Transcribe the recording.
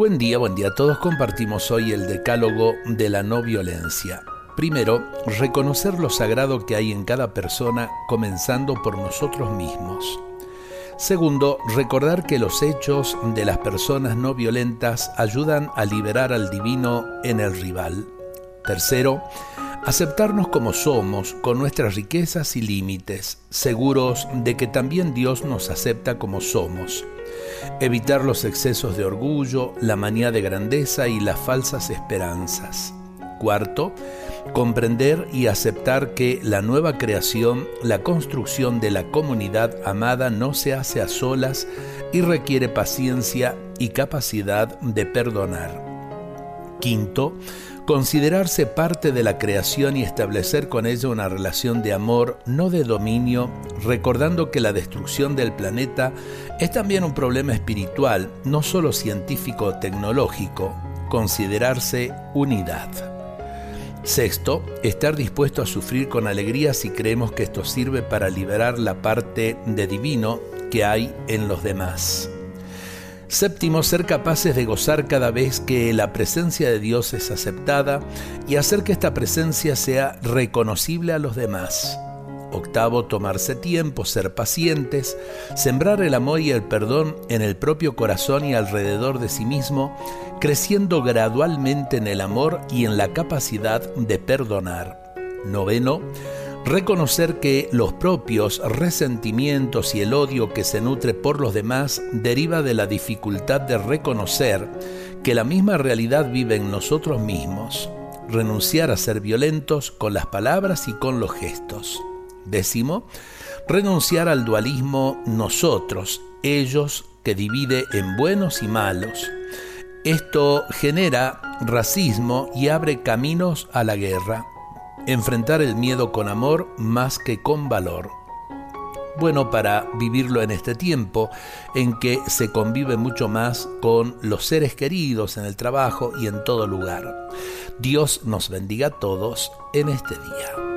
Buen día, buen día todos. Compartimos hoy el decálogo de la no violencia. Primero, reconocer lo sagrado que hay en cada persona, comenzando por nosotros mismos. Segundo, recordar que los hechos de las personas no violentas ayudan a liberar al divino en el rival. Tercero, aceptarnos como somos, con nuestras riquezas y límites, seguros de que también Dios nos acepta como somos. Evitar los excesos de orgullo, la manía de grandeza y las falsas esperanzas. Cuarto, comprender y aceptar que la nueva creación, la construcción de la comunidad amada no se hace a solas y requiere paciencia y capacidad de perdonar. Quinto, considerarse parte de la creación y establecer con ella una relación de amor, no de dominio, recordando que la destrucción del planeta es también un problema espiritual, no solo científico o tecnológico, considerarse unidad. Sexto, estar dispuesto a sufrir con alegría si creemos que esto sirve para liberar la parte de divino que hay en los demás. Séptimo, ser capaces de gozar cada vez que la presencia de Dios es aceptada y hacer que esta presencia sea reconocible a los demás. Octavo, tomarse tiempo, ser pacientes, sembrar el amor y el perdón en el propio corazón y alrededor de sí mismo, creciendo gradualmente en el amor y en la capacidad de perdonar. Noveno, reconocer que los propios resentimientos y el odio que se nutre por los demás deriva de la dificultad de reconocer que la misma realidad vive en nosotros mismos, renunciar a ser violentos con las palabras y con los gestos. Décimo, renunciar al dualismo nosotros, ellos, que divide en buenos y malos. Esto genera racismo y abre caminos a la guerra enfrentar el miedo con amor más que con valor. Bueno para vivirlo en este tiempo en que se convive mucho más con los seres queridos en el trabajo y en todo lugar. Dios nos bendiga a todos en este día.